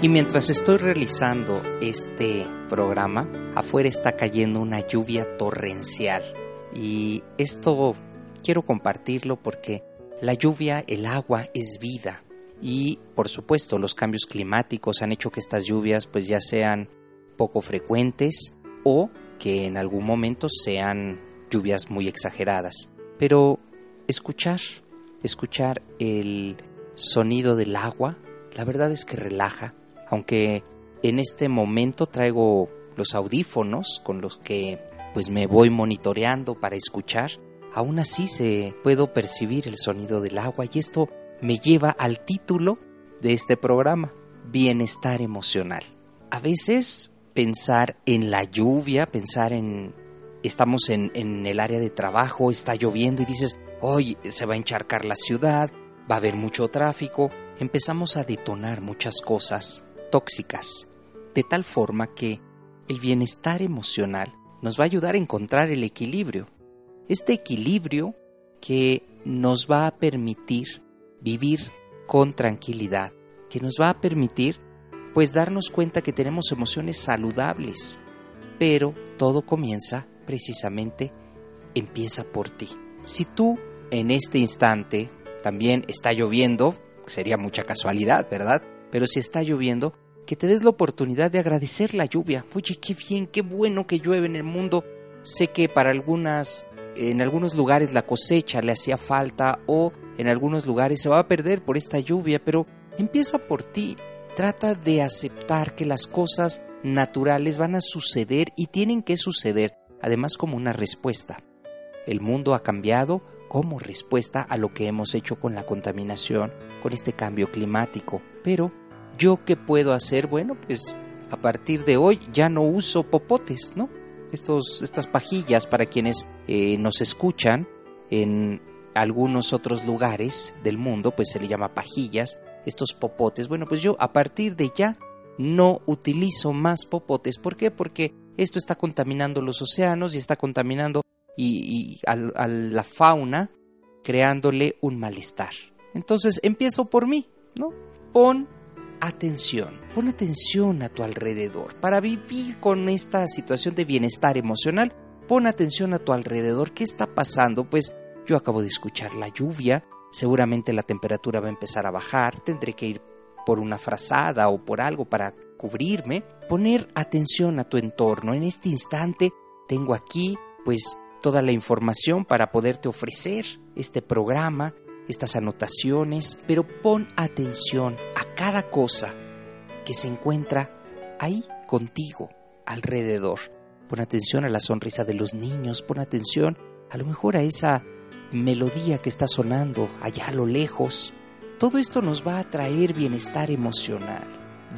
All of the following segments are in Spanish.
y mientras estoy realizando este programa, afuera está cayendo una lluvia torrencial y esto quiero compartirlo porque la lluvia, el agua es vida y por supuesto los cambios climáticos han hecho que estas lluvias pues ya sean poco frecuentes o que en algún momento sean lluvias muy exageradas. Pero escuchar, escuchar el sonido del agua, la verdad es que relaja, aunque en este momento traigo los audífonos con los que pues me voy monitoreando para escuchar, aún así se puedo percibir el sonido del agua y esto me lleva al título de este programa, bienestar emocional. A veces pensar en la lluvia, pensar en estamos en, en el área de trabajo, está lloviendo y dices, hoy se va a encharcar la ciudad, va a haber mucho tráfico, empezamos a detonar muchas cosas tóxicas, de tal forma que el bienestar emocional nos va a ayudar a encontrar el equilibrio. Este equilibrio que nos va a permitir vivir con tranquilidad, que nos va a permitir pues darnos cuenta que tenemos emociones saludables, pero todo comienza precisamente empieza por ti. Si tú en este instante también está lloviendo, sería mucha casualidad, ¿verdad? Pero si está lloviendo, que te des la oportunidad de agradecer la lluvia. Oye, qué bien, qué bueno que llueve en el mundo. Sé que para algunas, en algunos lugares la cosecha le hacía falta o en algunos lugares se va a perder por esta lluvia, pero empieza por ti. Trata de aceptar que las cosas naturales van a suceder y tienen que suceder, además como una respuesta. El mundo ha cambiado, como respuesta a lo que hemos hecho con la contaminación, con este cambio climático. Pero, ¿yo qué puedo hacer? Bueno, pues a partir de hoy ya no uso popotes, ¿no? Estos, estas pajillas para quienes eh, nos escuchan en algunos otros lugares del mundo, pues se le llama pajillas, estos popotes. Bueno, pues yo a partir de ya no utilizo más popotes. ¿Por qué? Porque esto está contaminando los océanos y está contaminando y, a, la fauna creándole un malestar. Entonces empiezo por mí, ¿no? Pon atención, pon atención a tu alrededor. Para vivir con esta situación de bienestar emocional, pon atención a tu alrededor. ¿Qué está pasando? Pues yo acabo de escuchar la lluvia, seguramente la temperatura va a empezar a bajar, tendré que ir por una frazada o por algo para cubrirme. Poner atención a tu entorno. En este instante tengo aquí, pues, toda la información para poderte ofrecer este programa, estas anotaciones, pero pon atención a cada cosa que se encuentra ahí contigo, alrededor. Pon atención a la sonrisa de los niños, pon atención a lo mejor a esa melodía que está sonando allá a lo lejos. Todo esto nos va a traer bienestar emocional.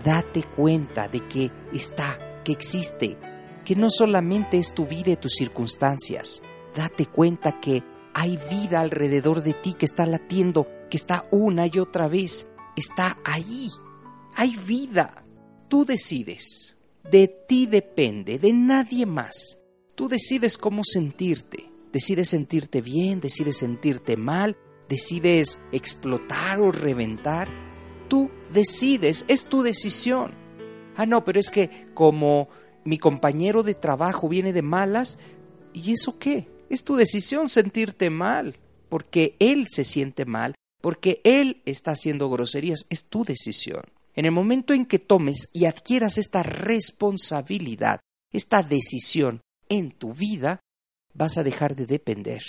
Date cuenta de que está, que existe, que no solamente es tu vida y tus circunstancias. Date cuenta que hay vida alrededor de ti que está latiendo, que está una y otra vez, está ahí. Hay vida. Tú decides. De ti depende, de nadie más. Tú decides cómo sentirte. Decides sentirte bien, decides sentirte mal, decides explotar o reventar. Tú decides, es tu decisión. Ah, no, pero es que como mi compañero de trabajo viene de malas, ¿y eso qué? Es tu decisión sentirte mal, porque él se siente mal, porque él está haciendo groserías, es tu decisión. En el momento en que tomes y adquieras esta responsabilidad, esta decisión en tu vida, vas a dejar de depender.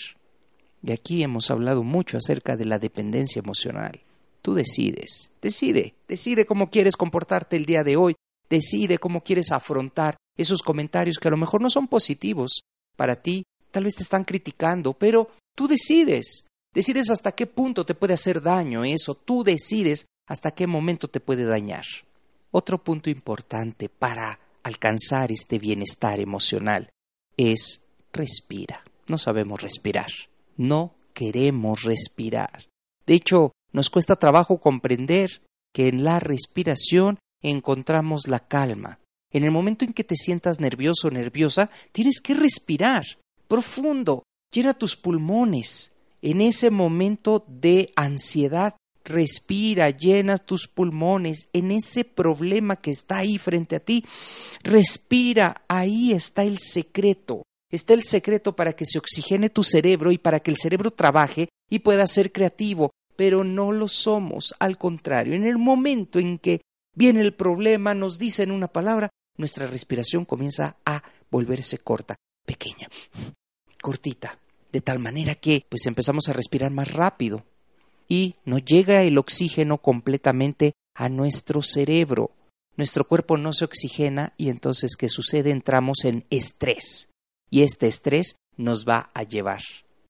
Y aquí hemos hablado mucho acerca de la dependencia emocional. Tú decides, decide, decide cómo quieres comportarte el día de hoy, decide cómo quieres afrontar esos comentarios que a lo mejor no son positivos para ti, tal vez te están criticando, pero tú decides, decides hasta qué punto te puede hacer daño eso, tú decides hasta qué momento te puede dañar. Otro punto importante para alcanzar este bienestar emocional es respira. No sabemos respirar, no queremos respirar. De hecho, nos cuesta trabajo comprender que en la respiración encontramos la calma. En el momento en que te sientas nervioso o nerviosa, tienes que respirar profundo, llena tus pulmones. En ese momento de ansiedad, respira, llena tus pulmones. En ese problema que está ahí frente a ti, respira, ahí está el secreto. Está el secreto para que se oxigene tu cerebro y para que el cerebro trabaje y pueda ser creativo, pero no lo somos. Al contrario, en el momento en que viene el problema, nos dicen una palabra, nuestra respiración comienza a volverse corta, pequeña, cortita, de tal manera que pues empezamos a respirar más rápido y no llega el oxígeno completamente a nuestro cerebro. Nuestro cuerpo no se oxigena y entonces ¿qué sucede? Entramos en estrés y este estrés nos va a llevar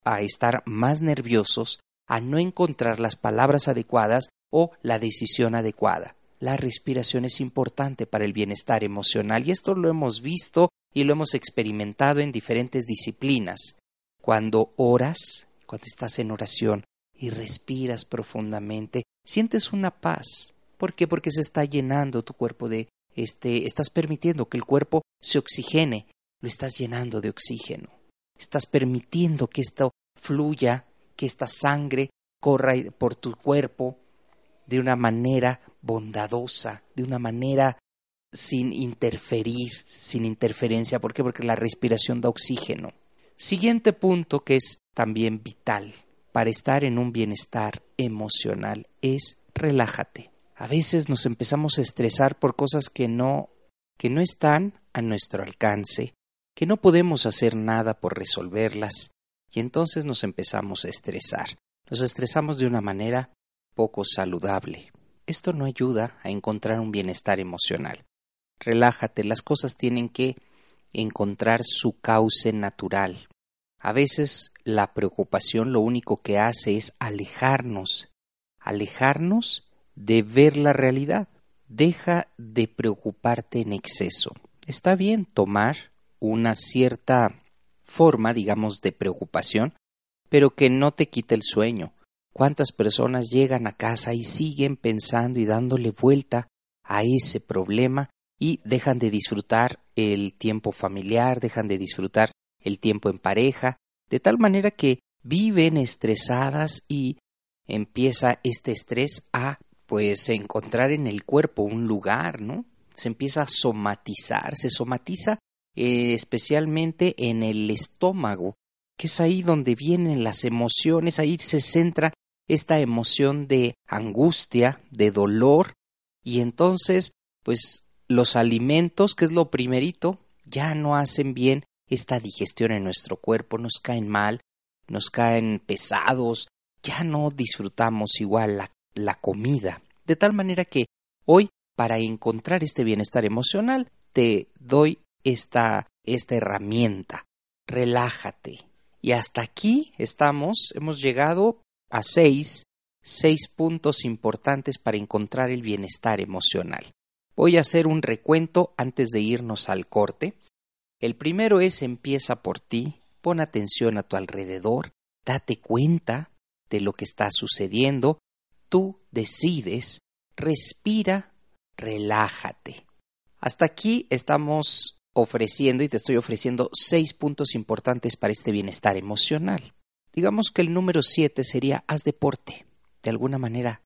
a estar más nerviosos, a no encontrar las palabras adecuadas o la decisión adecuada. La respiración es importante para el bienestar emocional y esto lo hemos visto y lo hemos experimentado en diferentes disciplinas. Cuando oras, cuando estás en oración y respiras profundamente, sientes una paz. ¿Por qué? Porque se está llenando tu cuerpo de este, estás permitiendo que el cuerpo se oxigene, lo estás llenando de oxígeno. Estás permitiendo que esto fluya que esta sangre corra por tu cuerpo de una manera bondadosa, de una manera sin interferir, sin interferencia. ¿Por qué? Porque la respiración da oxígeno. Siguiente punto que es también vital para estar en un bienestar emocional es relájate. A veces nos empezamos a estresar por cosas que no que no están a nuestro alcance, que no podemos hacer nada por resolverlas, y entonces nos empezamos a estresar. Nos estresamos de una manera poco saludable. Esto no ayuda a encontrar un bienestar emocional. Relájate, las cosas tienen que encontrar su cauce natural. A veces la preocupación lo único que hace es alejarnos, alejarnos de ver la realidad. Deja de preocuparte en exceso. Está bien tomar una cierta forma, digamos, de preocupación, pero que no te quite el sueño. ¿Cuántas personas llegan a casa y siguen pensando y dándole vuelta a ese problema y dejan de disfrutar el tiempo familiar, dejan de disfrutar el tiempo en pareja, de tal manera que viven estresadas y empieza este estrés a pues encontrar en el cuerpo un lugar, ¿no? Se empieza a somatizar, se somatiza eh, especialmente en el estómago, que es ahí donde vienen las emociones, ahí se centra esta emoción de angustia, de dolor, y entonces, pues los alimentos, que es lo primerito, ya no hacen bien esta digestión en nuestro cuerpo, nos caen mal, nos caen pesados, ya no disfrutamos igual la, la comida. De tal manera que hoy, para encontrar este bienestar emocional, te doy esta, esta herramienta. Relájate. Y hasta aquí estamos, hemos llegado a seis, seis puntos importantes para encontrar el bienestar emocional. Voy a hacer un recuento antes de irnos al corte. El primero es empieza por ti, pon atención a tu alrededor, date cuenta de lo que está sucediendo, tú decides, respira, relájate. Hasta aquí estamos ofreciendo y te estoy ofreciendo seis puntos importantes para este bienestar emocional. Digamos que el número siete sería haz deporte. De alguna manera,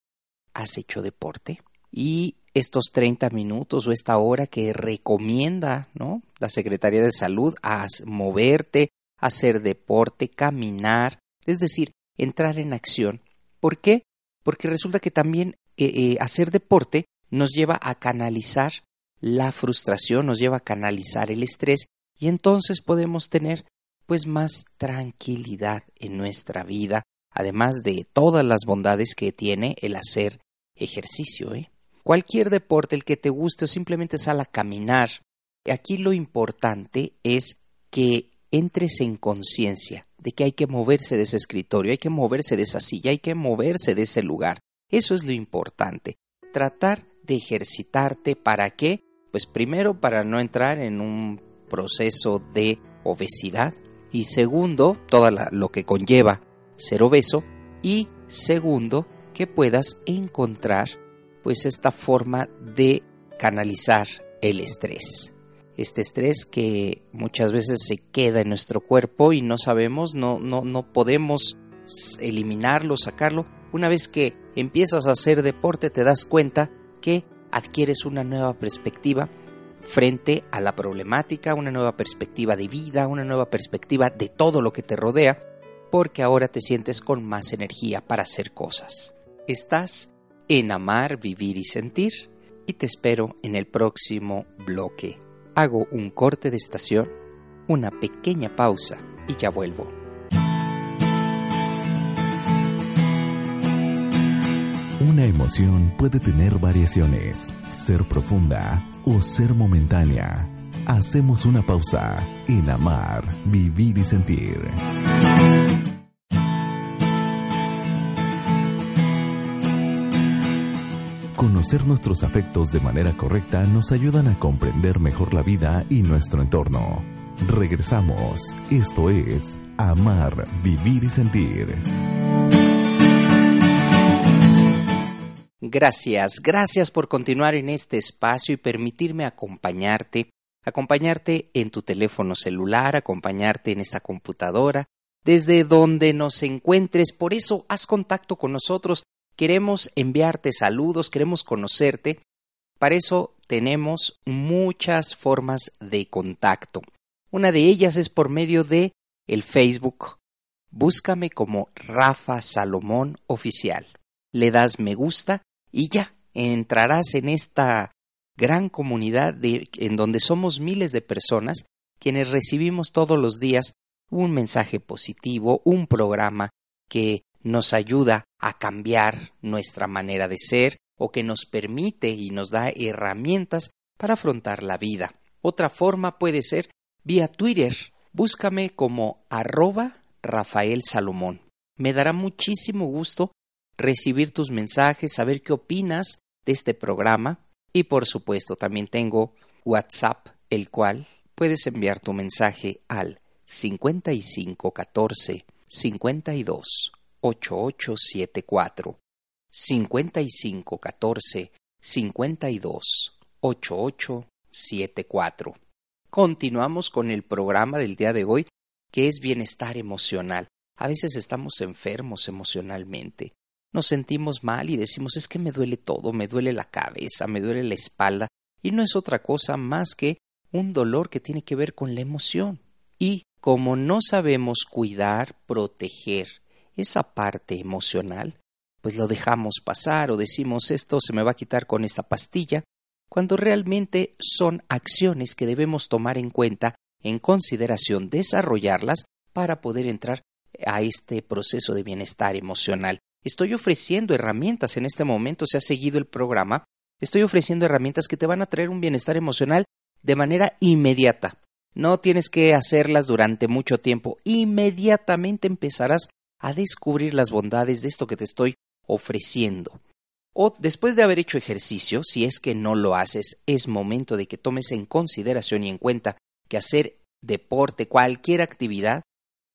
¿has hecho deporte? Y estos 30 minutos o esta hora que recomienda ¿no? la Secretaría de Salud a moverte, hacer deporte, caminar, es decir, entrar en acción. ¿Por qué? porque resulta que también eh, eh, hacer deporte nos lleva a canalizar la frustración, nos lleva a canalizar el estrés y entonces podemos tener pues más tranquilidad en nuestra vida, además de todas las bondades que tiene el hacer ejercicio. ¿eh? Cualquier deporte, el que te guste o simplemente sal a caminar, aquí lo importante es que entres en conciencia de que hay que moverse de ese escritorio, hay que moverse de esa silla, hay que moverse de ese lugar. Eso es lo importante. Tratar de ejercitarte para qué? Pues primero para no entrar en un proceso de obesidad y segundo, todo lo que conlleva ser obeso y segundo, que puedas encontrar pues esta forma de canalizar el estrés. Este estrés que muchas veces se queda en nuestro cuerpo y no sabemos, no, no, no podemos eliminarlo, sacarlo. Una vez que empiezas a hacer deporte te das cuenta que adquieres una nueva perspectiva frente a la problemática, una nueva perspectiva de vida, una nueva perspectiva de todo lo que te rodea, porque ahora te sientes con más energía para hacer cosas. Estás en Amar, Vivir y Sentir y te espero en el próximo bloque. Hago un corte de estación, una pequeña pausa y ya vuelvo. Una emoción puede tener variaciones, ser profunda o ser momentánea. Hacemos una pausa en amar, vivir y sentir. Conocer nuestros afectos de manera correcta nos ayudan a comprender mejor la vida y nuestro entorno. Regresamos. Esto es Amar, Vivir y Sentir. Gracias, gracias por continuar en este espacio y permitirme acompañarte, acompañarte en tu teléfono celular, acompañarte en esta computadora, desde donde nos encuentres. Por eso haz contacto con nosotros. Queremos enviarte saludos, queremos conocerte. Para eso tenemos muchas formas de contacto. Una de ellas es por medio de el Facebook. Búscame como Rafa Salomón Oficial. Le das me gusta y ya entrarás en esta gran comunidad en donde somos miles de personas quienes recibimos todos los días un mensaje positivo, un programa que nos ayuda a cambiar nuestra manera de ser o que nos permite y nos da herramientas para afrontar la vida. Otra forma puede ser vía Twitter. Búscame como arroba Rafael Salomón. Me dará muchísimo gusto recibir tus mensajes, saber qué opinas de este programa y por supuesto también tengo WhatsApp, el cual puedes enviar tu mensaje al 5514 52 8874 5514 52 8874 Continuamos con el programa del día de hoy que es bienestar emocional. A veces estamos enfermos emocionalmente nos sentimos mal y decimos es que me duele todo, me duele la cabeza, me duele la espalda, y no es otra cosa más que un dolor que tiene que ver con la emoción. Y como no sabemos cuidar, proteger esa parte emocional, pues lo dejamos pasar o decimos esto se me va a quitar con esta pastilla, cuando realmente son acciones que debemos tomar en cuenta, en consideración, desarrollarlas para poder entrar a este proceso de bienestar emocional. Estoy ofreciendo herramientas en este momento, si has seguido el programa, estoy ofreciendo herramientas que te van a traer un bienestar emocional de manera inmediata. No tienes que hacerlas durante mucho tiempo. Inmediatamente empezarás a descubrir las bondades de esto que te estoy ofreciendo. O después de haber hecho ejercicio, si es que no lo haces, es momento de que tomes en consideración y en cuenta que hacer deporte, cualquier actividad,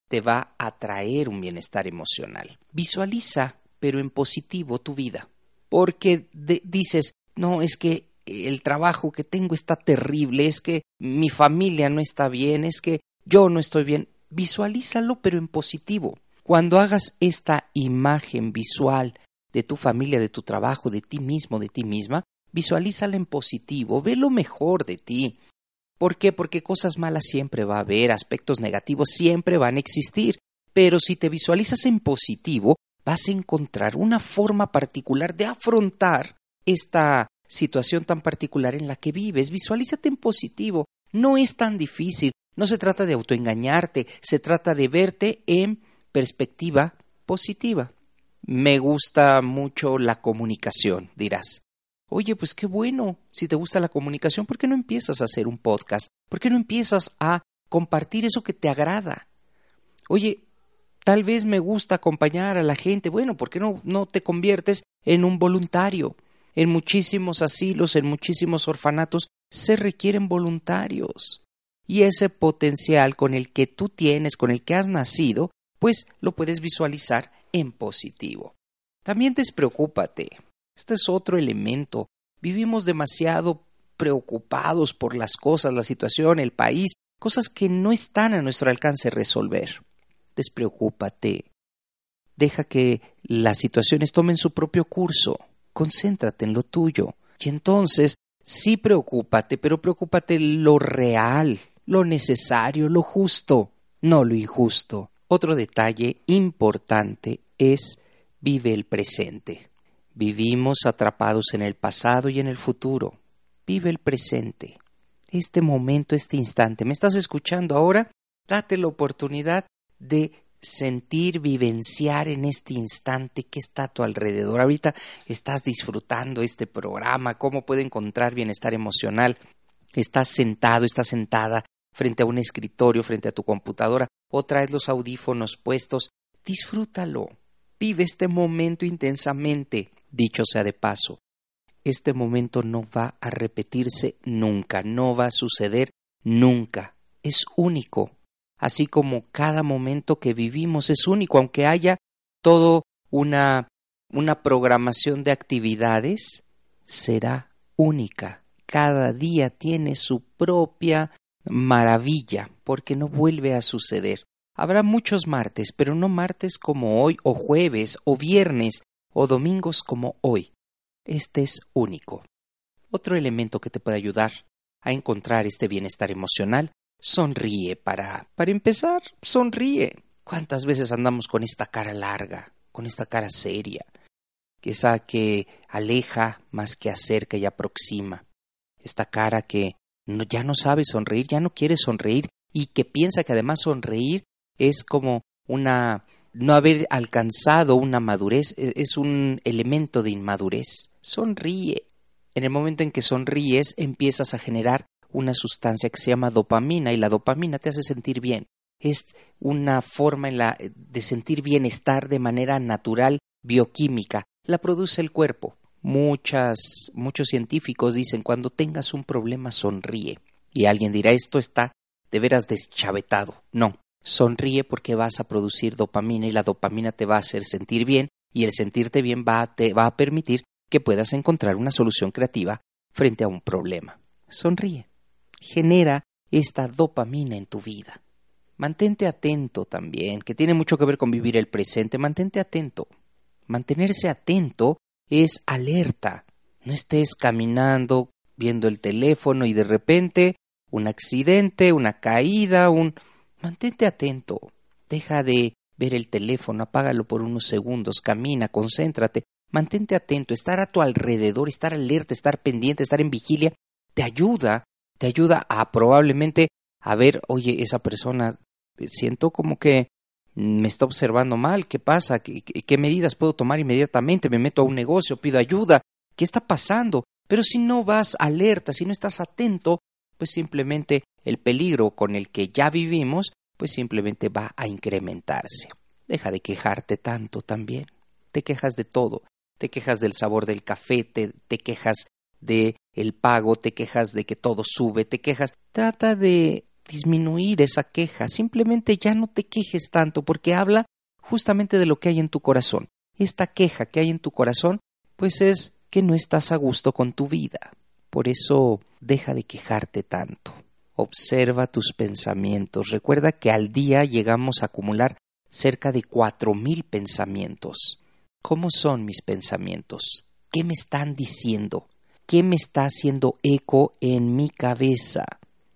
te va a traer un bienestar emocional. Visualiza pero en positivo tu vida. Porque dices, no, es que el trabajo que tengo está terrible, es que mi familia no está bien, es que yo no estoy bien. Visualízalo, pero en positivo. Cuando hagas esta imagen visual de tu familia, de tu trabajo, de ti mismo, de ti misma, visualízala en positivo, ve lo mejor de ti. ¿Por qué? Porque cosas malas siempre va a haber, aspectos negativos siempre van a existir. Pero si te visualizas en positivo, vas a encontrar una forma particular de afrontar esta situación tan particular en la que vives. Visualízate en positivo. No es tan difícil. No se trata de autoengañarte, se trata de verte en perspectiva positiva. Me gusta mucho la comunicación, dirás. Oye, pues qué bueno. Si te gusta la comunicación, ¿por qué no empiezas a hacer un podcast? ¿Por qué no empiezas a compartir eso que te agrada? Oye, tal vez me gusta acompañar a la gente. Bueno, ¿por qué no, no te conviertes en un voluntario? En muchísimos asilos, en muchísimos orfanatos, se requieren voluntarios. Y ese potencial con el que tú tienes, con el que has nacido, pues lo puedes visualizar en positivo. También despreocúpate. Este es otro elemento. Vivimos demasiado preocupados por las cosas, la situación, el país, cosas que no están a nuestro alcance resolver. Despreocúpate. Deja que las situaciones tomen su propio curso. Concéntrate en lo tuyo. Y entonces, sí preocúpate, pero preocúpate lo real, lo necesario, lo justo, no lo injusto. Otro detalle importante es vive el presente. Vivimos atrapados en el pasado y en el futuro. Vive el presente. Este momento, este instante. ¿Me estás escuchando ahora? Date la oportunidad de sentir, vivenciar en este instante que está a tu alrededor. Ahorita estás disfrutando este programa, cómo puede encontrar bienestar emocional. Estás sentado, estás sentada frente a un escritorio, frente a tu computadora, o traes los audífonos puestos. Disfrútalo. Vive este momento intensamente. Dicho sea de paso, este momento no va a repetirse nunca, no va a suceder nunca. Es único. Así como cada momento que vivimos es único, aunque haya todo una una programación de actividades, será única. Cada día tiene su propia maravilla, porque no vuelve a suceder. Habrá muchos martes, pero no martes como hoy, o jueves, o viernes, o domingos como hoy. Este es único. Otro elemento que te puede ayudar a encontrar este bienestar emocional, sonríe para para empezar, sonríe. ¿Cuántas veces andamos con esta cara larga, con esta cara seria, esa que aleja más que acerca y aproxima? Esta cara que ya no sabe sonreír, ya no quiere sonreír y que piensa que además sonreír es como una no haber alcanzado una madurez, e, es un elemento de inmadurez. Sonríe. En el momento en que sonríes empiezas a generar una sustancia que se llama dopamina y la dopamina te hace sentir bien. Es una forma en la, de sentir bienestar de manera natural, bioquímica. La produce el cuerpo. Muchas, muchos científicos dicen cuando tengas un problema sonríe. Y alguien dirá esto está de veras deschavetado. No, sonríe porque vas a producir dopamina y la dopamina te va a hacer sentir bien y el sentirte bien va te va a permitir que puedas encontrar una solución creativa frente a un problema. Sonríe. Genera esta dopamina en tu vida. Mantente atento también, que tiene mucho que ver con vivir el presente. Mantente atento. Mantenerse atento es alerta. No estés caminando, viendo el teléfono y de repente un accidente, una caída, un... Mantente atento. Deja de ver el teléfono, apágalo por unos segundos, camina, concéntrate, mantente atento, estar a tu alrededor, estar alerta, estar pendiente, estar en vigilia, te ayuda, te ayuda a probablemente a ver, oye, esa persona, siento como que me está observando mal, ¿qué pasa? ¿Qué, ¿Qué, medidas puedo tomar inmediatamente? Me meto a un negocio, pido ayuda, ¿qué está pasando? Pero si no vas alerta, si no estás atento, pues simplemente el peligro con el que ya vivimos, pues simplemente va a incrementarse. Deja de quejarte tanto también. Te quejas de todo. Te quejas del sabor del café, te, te quejas de el pago, te quejas de que todo sube, te quejas. Trata de disminuir esa queja. Simplemente ya no te quejes tanto porque habla justamente de lo que hay en tu corazón. Esta queja que hay en tu corazón, pues es que no estás a gusto con tu vida. Por eso deja de quejarte tanto. Observa tus pensamientos. Recuerda que al día llegamos a acumular cerca de cuatro mil pensamientos. ¿Cómo son mis pensamientos? ¿Qué me están diciendo? ¿Qué me está haciendo eco en mi cabeza?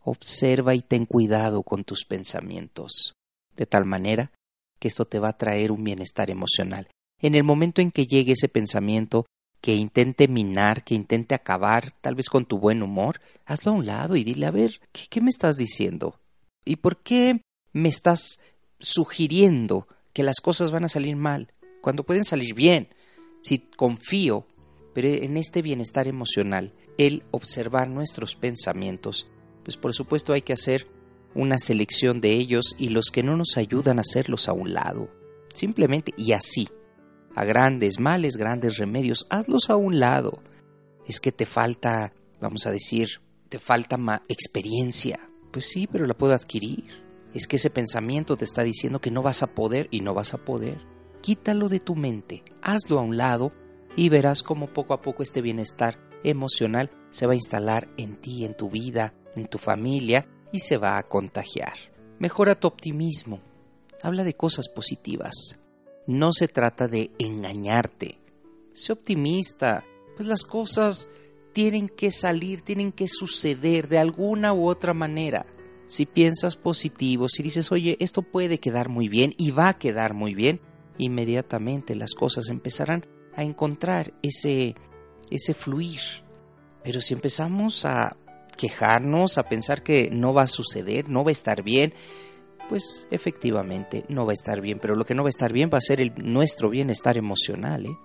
Observa y ten cuidado con tus pensamientos, de tal manera que esto te va a traer un bienestar emocional. En el momento en que llegue ese pensamiento que intente minar, que intente acabar tal vez con tu buen humor, hazlo a un lado y dile, a ver, ¿qué, qué me estás diciendo? ¿Y por qué me estás sugiriendo que las cosas van a salir mal cuando pueden salir bien? Si confío, pero en este bienestar emocional, el observar nuestros pensamientos, pues por supuesto hay que hacer una selección de ellos y los que no nos ayudan a hacerlos a un lado. Simplemente y así. A grandes males, grandes remedios, hazlos a un lado. Es que te falta, vamos a decir, te falta más experiencia. Pues sí, pero la puedo adquirir. Es que ese pensamiento te está diciendo que no vas a poder y no vas a poder. Quítalo de tu mente, hazlo a un lado y verás cómo poco a poco este bienestar emocional se va a instalar en ti, en tu vida, en tu familia y se va a contagiar. Mejora tu optimismo. Habla de cosas positivas. No se trata de engañarte. Sé optimista, pues las cosas tienen que salir, tienen que suceder de alguna u otra manera. Si piensas positivo, si dices, oye, esto puede quedar muy bien y va a quedar muy bien, inmediatamente las cosas empezarán a encontrar ese, ese fluir. Pero si empezamos a quejarnos, a pensar que no va a suceder, no va a estar bien, pues efectivamente no va a estar bien, pero lo que no va a estar bien va a ser el, nuestro bienestar emocional, ¿eh?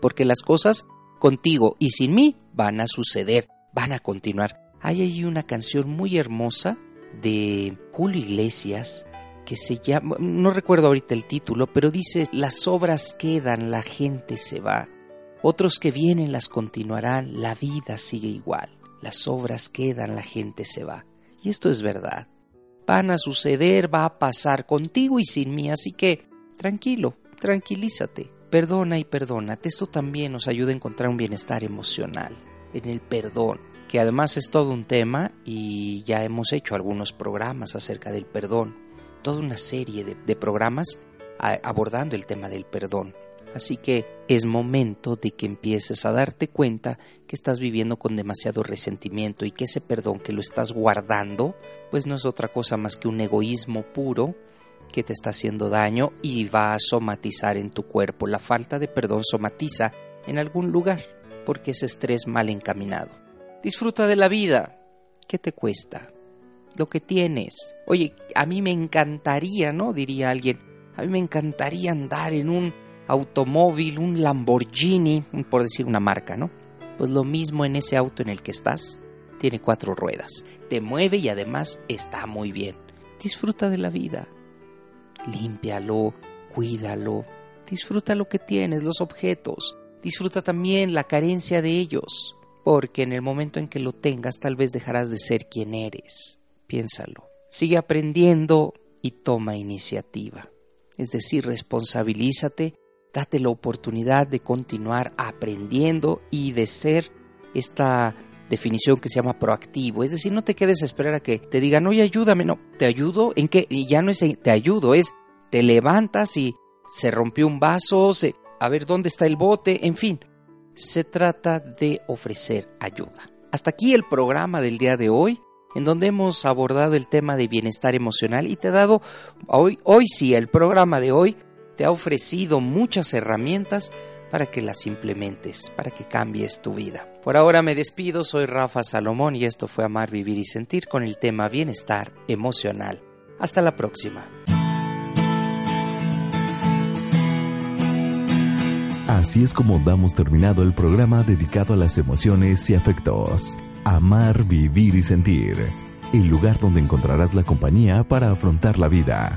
porque las cosas contigo y sin mí van a suceder, van a continuar. Hay ahí una canción muy hermosa de Julio Iglesias que se llama, no recuerdo ahorita el título, pero dice, las obras quedan, la gente se va, otros que vienen las continuarán, la vida sigue igual las obras quedan, la gente se va. Y esto es verdad. Van a suceder, va a pasar contigo y sin mí, así que tranquilo, tranquilízate, perdona y perdónate. Esto también nos ayuda a encontrar un bienestar emocional en el perdón, que además es todo un tema y ya hemos hecho algunos programas acerca del perdón, toda una serie de, de programas abordando el tema del perdón. Así que es momento de que empieces a darte cuenta que estás viviendo con demasiado resentimiento y que ese perdón que lo estás guardando, pues no es otra cosa más que un egoísmo puro que te está haciendo daño y va a somatizar en tu cuerpo. La falta de perdón somatiza en algún lugar porque es estrés mal encaminado. Disfruta de la vida. ¿Qué te cuesta? Lo que tienes. Oye, a mí me encantaría, ¿no? Diría alguien. A mí me encantaría andar en un automóvil, un Lamborghini, por decir una marca, ¿no? Pues lo mismo en ese auto en el que estás. Tiene cuatro ruedas, te mueve y además está muy bien. Disfruta de la vida. Límpialo, cuídalo. Disfruta lo que tienes, los objetos. Disfruta también la carencia de ellos, porque en el momento en que lo tengas tal vez dejarás de ser quien eres. Piénsalo. Sigue aprendiendo y toma iniciativa. Es decir, responsabilízate date la oportunidad de continuar aprendiendo y de ser esta definición que se llama proactivo. Es decir, no te quedes a esperar a que te digan, oye, ayúdame. No, te ayudo en que, y ya no es te ayudo, es te levantas y se rompió un vaso, a ver dónde está el bote, en fin. Se trata de ofrecer ayuda. Hasta aquí el programa del día de hoy, en donde hemos abordado el tema de bienestar emocional y te he dado, hoy, hoy sí, el programa de hoy te ha ofrecido muchas herramientas para que las implementes, para que cambies tu vida. Por ahora me despido, soy Rafa Salomón y esto fue Amar, Vivir y Sentir con el tema Bienestar Emocional. Hasta la próxima. Así es como damos terminado el programa dedicado a las emociones y afectos. Amar, Vivir y Sentir. El lugar donde encontrarás la compañía para afrontar la vida.